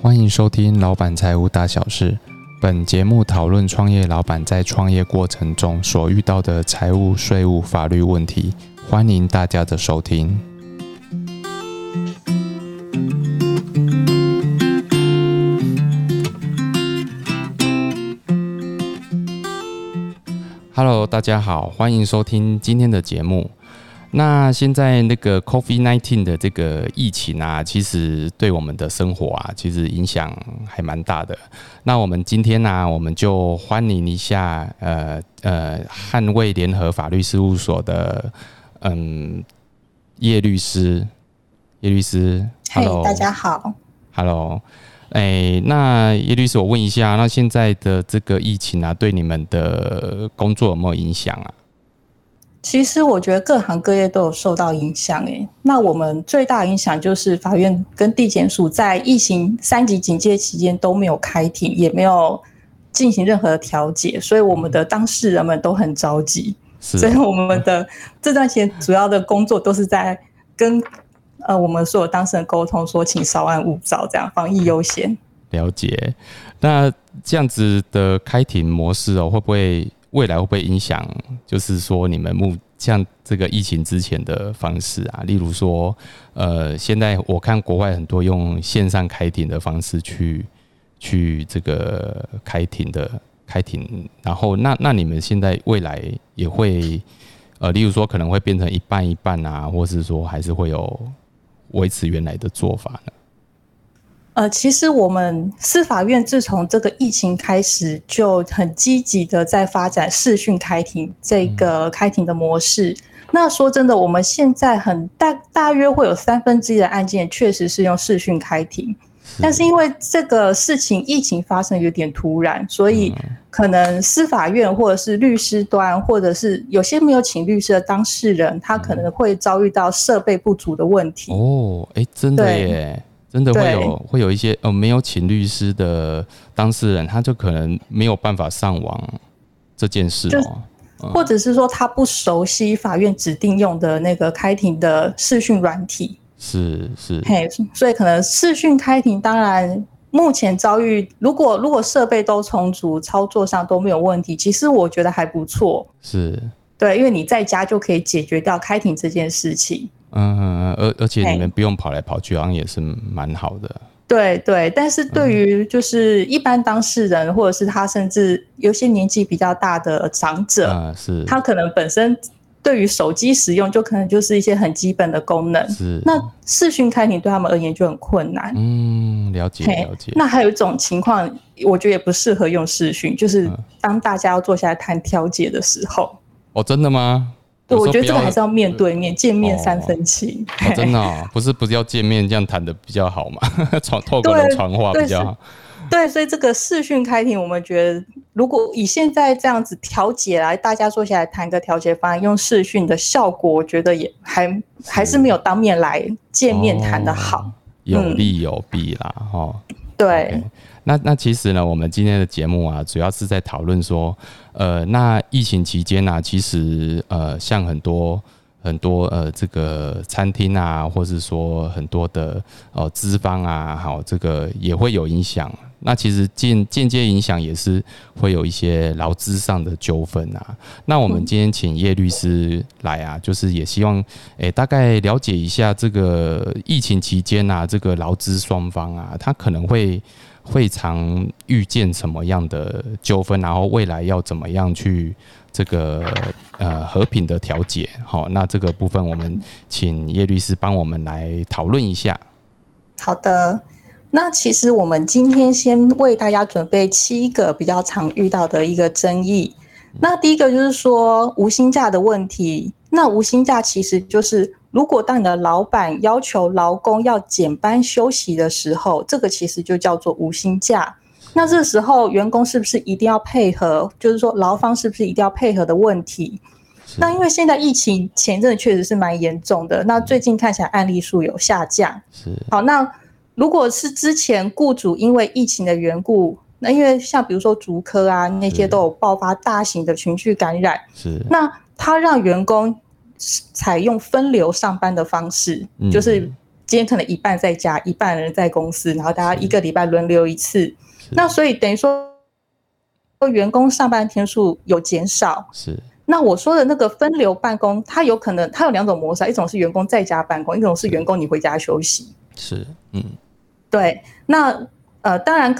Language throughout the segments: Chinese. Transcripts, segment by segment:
欢迎收听《老板财务大小事》。本节目讨论创业老板在创业过程中所遇到的财务、税务、法律问题。欢迎大家的收听。Hello，大家好，欢迎收听今天的节目。那现在那个 Covid nineteen 的这个疫情啊，其实对我们的生活啊，其实影响还蛮大的。那我们今天呢，我们就欢迎一下呃呃捍卫联合法律事务所的嗯叶律师，叶律师，Hello，大家好，Hello，哎，那叶律师，我问一下，那现在的这个疫情啊，对你们的工作有没有影响啊？其实我觉得各行各业都有受到影响，诶，那我们最大影响就是法院跟地检署在疫情三级警戒期间都没有开庭，也没有进行任何的调解，所以我们的当事人们都很着急。所以我们的 这段时间主要的工作都是在跟呃我们所有当事人沟通，说请稍安勿躁，这样防疫优先。了解。那这样子的开庭模式哦，会不会？未来会不会影响？就是说，你们目像这个疫情之前的方式啊，例如说，呃，现在我看国外很多用线上开庭的方式去去这个开庭的开庭，然后那那你们现在未来也会呃，例如说可能会变成一半一半啊，或是说还是会有维持原来的做法呢？呃，其实我们司法院自从这个疫情开始，就很积极的在发展视讯开庭这个开庭的模式。那说真的，我们现在很大大约会有三分之一的案件确实是用视讯开庭，但是因为这个事情疫情发生有点突然，所以可能司法院或者是律师端，或者是有些没有请律师的当事人，他可能会遭遇到设备不足的问题。哦，哎，真的耶。真的会有会有一些呃没有请律师的当事人，他就可能没有办法上网这件事哦，或者是说他不熟悉法院指定用的那个开庭的视讯软体，是是，嘿，所以可能视讯开庭，当然目前遭遇，如果如果设备都充足，操作上都没有问题，其实我觉得还不错，是。对，因为你在家就可以解决掉开庭这件事情。嗯，而而且你们不用跑来跑去，好像也是蛮好的。对对，但是对于就是一般当事人，或者是他甚至有些年纪比较大的长者，是，他可能本身对于手机使用，就可能就是一些很基本的功能。是，那视讯开庭对他们而言就很困难。嗯，了解了解。那还有一种情况，我觉得也不适合用视讯，就是当大家要坐下来谈调解的时候。哦，真的吗？对，我觉得这个还是要面对面，见面三分情。真的，不是不是要见面这样谈的比较好嘛？传透过传话比较好。对，所以这个视讯开庭，我们觉得如果以现在这样子调解来，大家坐下来谈个调解方案，用视讯的效果，我觉得也还还是没有当面来见面谈的好。有利有弊啦，哈。对。那那其实呢，我们今天的节目啊，主要是在讨论说，呃，那疫情期间呢，其实呃，像很多很多呃，这个餐厅啊，或是说很多的呃资方啊，好，这个也会有影响。那其实间间接影响也是会有一些劳资上的纠纷啊。那我们今天请叶律师来啊，就是也希望诶，大概了解一下这个疫情期间啊，这个劳资双方啊，他可能会。会常遇见什么样的纠纷，然后未来要怎么样去这个呃和平的调解？好，那这个部分我们请叶律师帮我们来讨论一下。好的，那其实我们今天先为大家准备七个比较常遇到的一个争议。那第一个就是说无薪假的问题。那无薪假其实就是。如果当你的老板要求劳工要减班休息的时候，这个其实就叫做无薪假。那这时候员工是不是一定要配合？就是说劳方是不是一定要配合的问题？那因为现在疫情前阵确实是蛮严重的，那最近看起来案例数有下降。是好，那如果是之前雇主因为疫情的缘故，那因为像比如说竹科啊那些都有爆发大型的群聚感染，是那他让员工。采用分流上班的方式，就是今天可能一半在家，一半人在公司，然后大家一个礼拜轮流一次。那所以等于说，员工上班天数有减少。是。那我说的那个分流办公，它有可能它有两种模式，一种是员工在家办公，一种是员工你回家休息。是，嗯，对。那呃，当然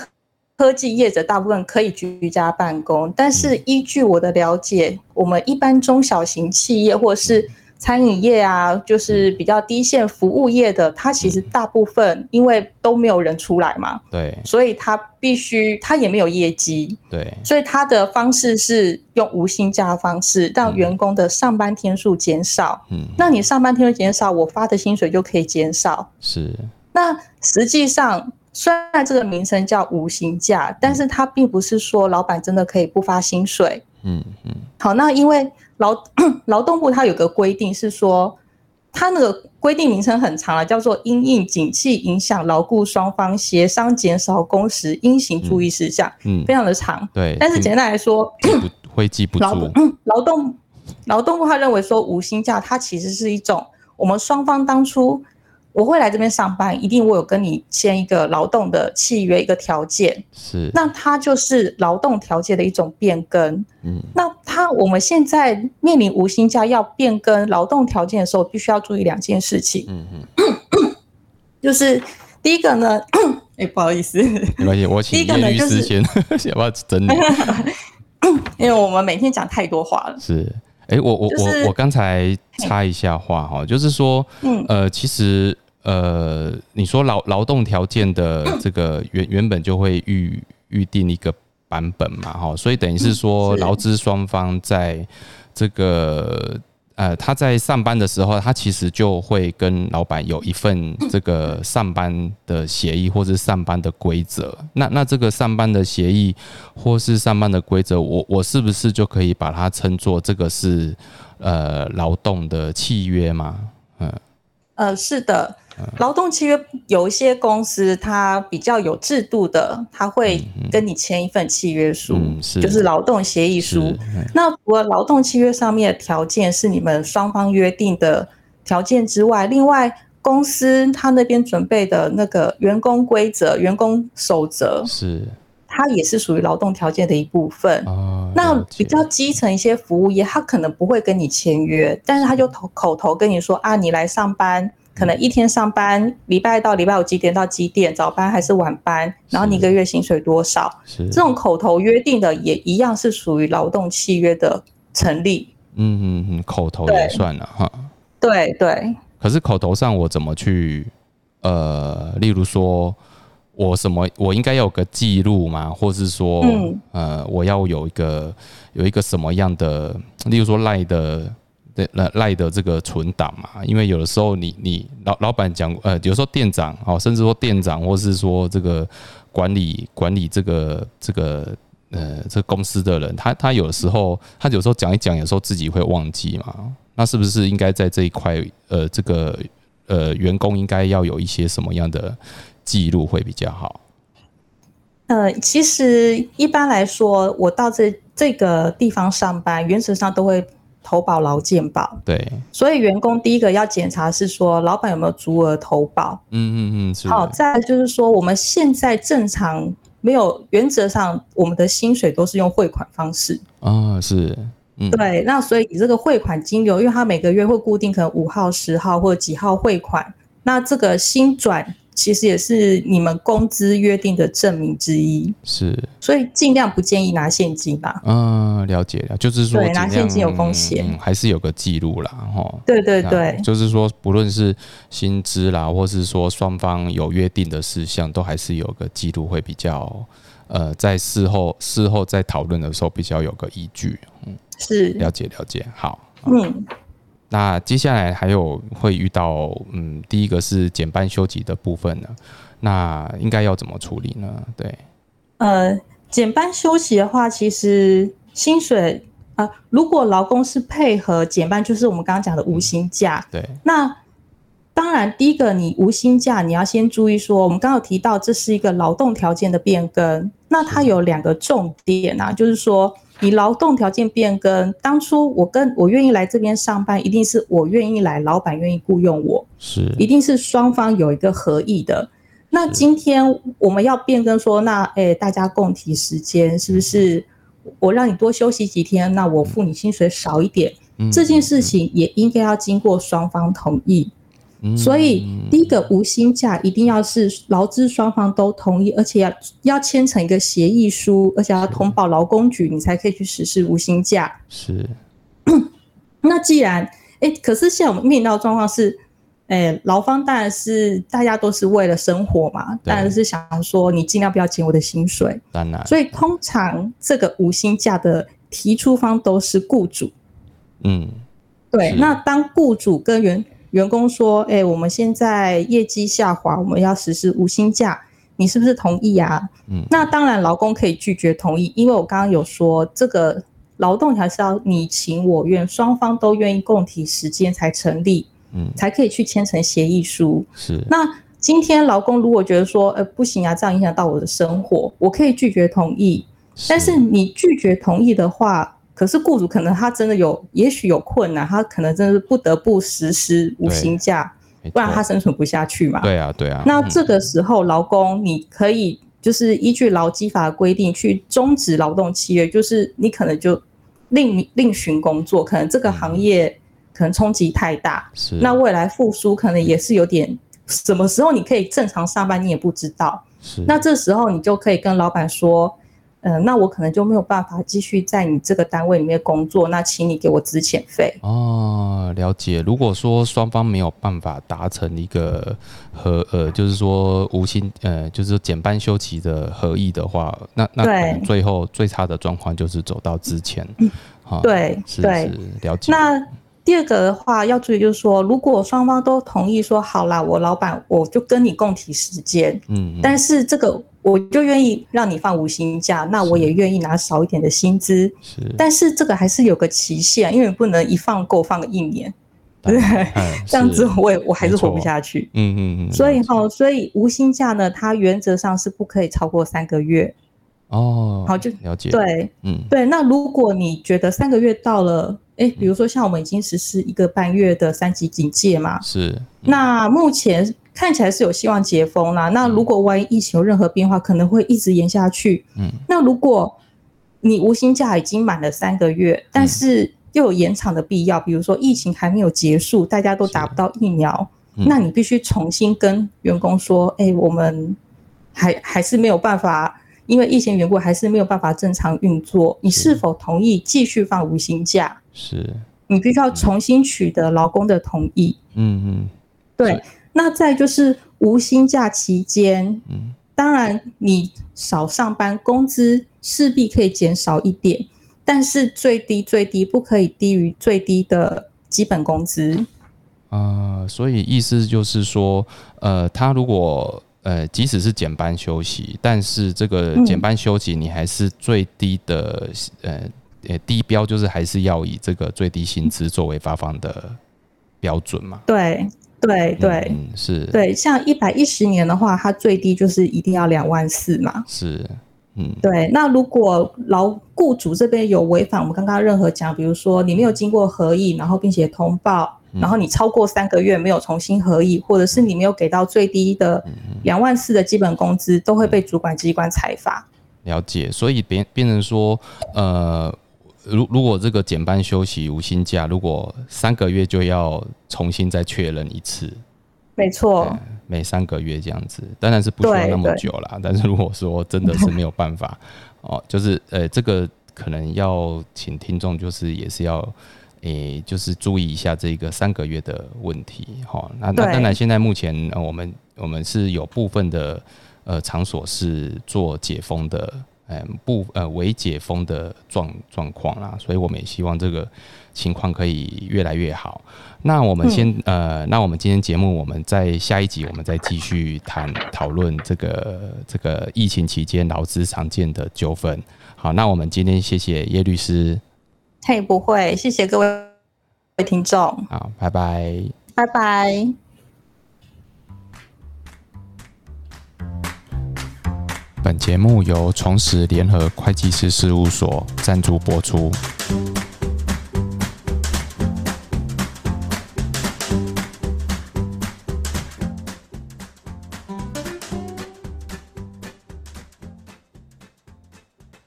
科技业者大部分可以居家办公，但是依据我的了解，我们一般中小型企业或是。餐饮业啊，就是比较低线服务业的，它其实大部分因为都没有人出来嘛，对，所以它必须它也没有业绩，对，所以它的方式是用无薪假的方式，让员工的上班天数减少。嗯，那你上班天数减少，我发的薪水就可以减少。是，那实际上虽然这个名称叫无薪假，但是它并不是说老板真的可以不发薪水。嗯嗯，好，那因为。劳 劳动部它有个规定是说，它那个规定名称很长了，叫做《因应景气影响劳雇双方协商减少工时应行注意事项》，嗯，非常的长。对，但是简单来说，会记不住。劳动 劳动部他认为说，无薪假它其实是一种我们双方当初。我会来这边上班，一定我有跟你签一个劳动的契约，一个条件是，那它就是劳动条件的一种变更。嗯，那它我们现在面临无薪假要变更劳动条件的时候，必须要注意两件事情。嗯嗯，就是第一个呢，哎，不好意思，没关系，我请叶律师先，要不要整理？因为我们每天讲太多话了。是，哎，我我我我刚才插一下话哈，就是说，嗯呃，其实。呃，你说劳劳动条件的这个原原本就会预预定一个版本嘛，哈，所以等于是说劳资双方在这个呃他在上班的时候，他其实就会跟老板有一份这个上班的协议或是上班的规则。那那这个上班的协议或是上班的规则，我我是不是就可以把它称作这个是呃劳动的契约吗？嗯，呃，是的。劳动契约有一些公司，它比较有制度的，它会跟你签一份契约书，就是劳动协议书。那除了劳动契约上面的条件是你们双方约定的条件之外，另外公司他那边准备的那个员工规则、员工守则，是它也是属于劳动条件的一部分。那比较基层一些服务业，他可能不会跟你签约，但是他就口口头跟你说啊，你来上班。可能一天上班，礼拜到礼拜五几点到几点，早班还是晚班，然后你一个月薪水多少？这种口头约定的也一样是属于劳动契约的成立。嗯嗯嗯，口头也算了哈。对对。可是口头上我怎么去？呃，例如说我什么，我应该有个记录吗？或是说，呃，我要有一个有一个什么样的，例如说赖的。赖赖的这个存档嘛，因为有的时候你你老老板讲，呃，有时候店长哦，甚至说店长或是说这个管理管理这个这个呃这公司的人，他他有的时候他有时候讲一讲，有时候自己会忘记嘛，那是不是应该在这一块呃这个呃员工应该要有一些什么样的记录会比较好？呃，其实一般来说，我到这这个地方上班，原则上都会。投保劳健保，对，所以员工第一个要检查是说老板有没有足额投保，嗯嗯嗯，好，再就是说我们现在正常没有原则上我们的薪水都是用汇款方式。啊，是，嗯，对，那所以你这个汇款金流，因为他每个月会固定可能五号、十号或者几号汇款，那这个新转。其实也是你们工资约定的证明之一，是，所以尽量不建议拿现金吧。嗯，了解了，就是说拿现金有风险，还是有个记录啦，哈。对对对，就是说不论是薪资啦，或是说双方有约定的事项，都还是有个记录，会比较呃，在事后事后在讨论的时候比较有个依据。嗯，是，了解了解，好，嗯。那接下来还有会遇到，嗯，第一个是减班休息的部分呢，那应该要怎么处理呢？对，呃，减班休息的话，其实薪水啊，如果劳工是配合减班，就是我们刚刚讲的无薪假。对，那当然，第一个你无薪假，你要先注意说，我们刚刚提到这是一个劳动条件的变更，那它有两个重点啊，就是说。你劳动条件变更，当初我跟我愿意来这边上班，一定是我愿意来，老板愿意雇佣我。是一定是双方有一个合意的。那今天我们要变更说，那诶，大家共提时间是不是？我让你多休息几天，那我付你薪水少一点，这件事情也应该要经过双方同意。所以第一个无薪假一定要是劳资双方都同意，而且要要签成一个协议书，而且要通报劳工局，你才可以去实施无薪假。是。那既然哎，可是现在我们面临到状况是，哎，劳方当然是大家都是为了生活嘛，当然是想说你尽量不要减我的薪水。当然。所以通常这个无薪假的提出方都是雇主。嗯。对。那当雇主跟员员工说：“哎，我们现在业绩下滑，我们要实施无薪假，你是不是同意啊？”嗯，那当然，劳工可以拒绝同意，因为我刚刚有说，这个劳动还是要你情我愿，双方都愿意共体时间才成立，嗯，才可以去签成协议书。是。那今天劳工如果觉得说：“呃，不行啊，这样影响到我的生活，我可以拒绝同意。”但是你拒绝同意的话，可是雇主可能他真的有，也许有困难，他可能真的是不得不实施无薪假，不然他生存不下去嘛。对啊，对啊。那这个时候，劳工你可以就是依据劳基法的规定去终止劳动契约，就是你可能就另另寻工作，可能这个行业可能冲击太大，是。那未来复苏可能也是有点，什么时候你可以正常上班，你也不知道。是。那这时候你就可以跟老板说。嗯，那我可能就没有办法继续在你这个单位里面工作，那请你给我资遣费。哦，了解。如果说双方没有办法达成一个和呃，就是说无薪呃，就是减半休期的合意的话，那那最后最差的状况就是走到资遣。嗯，对，是是了解。那第二个的话要注意，就是说，如果双方都同意说好啦，我老板我就跟你共体时间，嗯，但是这个。我就愿意让你放无薪假，那我也愿意拿少一点的薪资。是，但是这个还是有个期限，因为不能一放够放个一年，对不对？这样子我也我还是活不下去。嗯嗯嗯。所以哈，所以无薪假呢，它原则上是不可以超过三个月。哦，好，就了解。对，嗯，对。那如果你觉得三个月到了，哎，比如说像我们已经实施一个半月的三级警戒嘛，是。那目前。看起来是有希望解封啦。那如果万一疫情有任何变化，可能会一直延下去。嗯，那如果你无薪假已经满了三个月，但是又有延长的必要，比如说疫情还没有结束，大家都打不到疫苗，那你必须重新跟员工说：“哎，我们还还是没有办法，因为疫情缘故，还是没有办法正常运作。你是否同意继续放无薪假？是你必须要重新取得劳工的同意。嗯嗯，对。那再就是无薪假期间，嗯，当然你少上班，工资势必可以减少一点，但是最低最低不可以低于最低的基本工资。啊，所以意思就是说，呃，他如果呃，即使是减班休息，但是这个减班休息你还是最低的，呃呃，低标就是还是要以这个最低薪资作为发放的标准嘛？对。对对，是，对，像一百一十年的话，它最低就是一定要两万四嘛。是，嗯，对。那如果劳雇主这边有违反我们刚刚任何讲，比如说你没有经过合议，然后并且通报，然后你超过三个月没有重新合议，或者是你没有给到最低的两万四的基本工资，都会被主管机关裁罚。了解，所以变变成说，呃。如如果这个减班休息无薪假，如果三个月就要重新再确认一次，没错，每三个月这样子，当然是不需要那么久啦。但是如果说真的是没有办法，哦，就是呃，这个可能要请听众就是也是要诶，就是注意一下这个三个月的问题，哈。那那当然现在目前我们我们是有部分的呃场所是做解封的。嗯，不，呃，未解封的状状况啦，所以我们也希望这个情况可以越来越好。那我们先，呃，那我们今天节目，我们在下一集，我们再继续谈讨论这个这个疫情期间劳资常见的纠纷。好，那我们今天谢谢叶律师。嘿，不会，谢谢各位听众。好，拜拜。拜拜。本节目由重实联合会计师事务所赞助播出。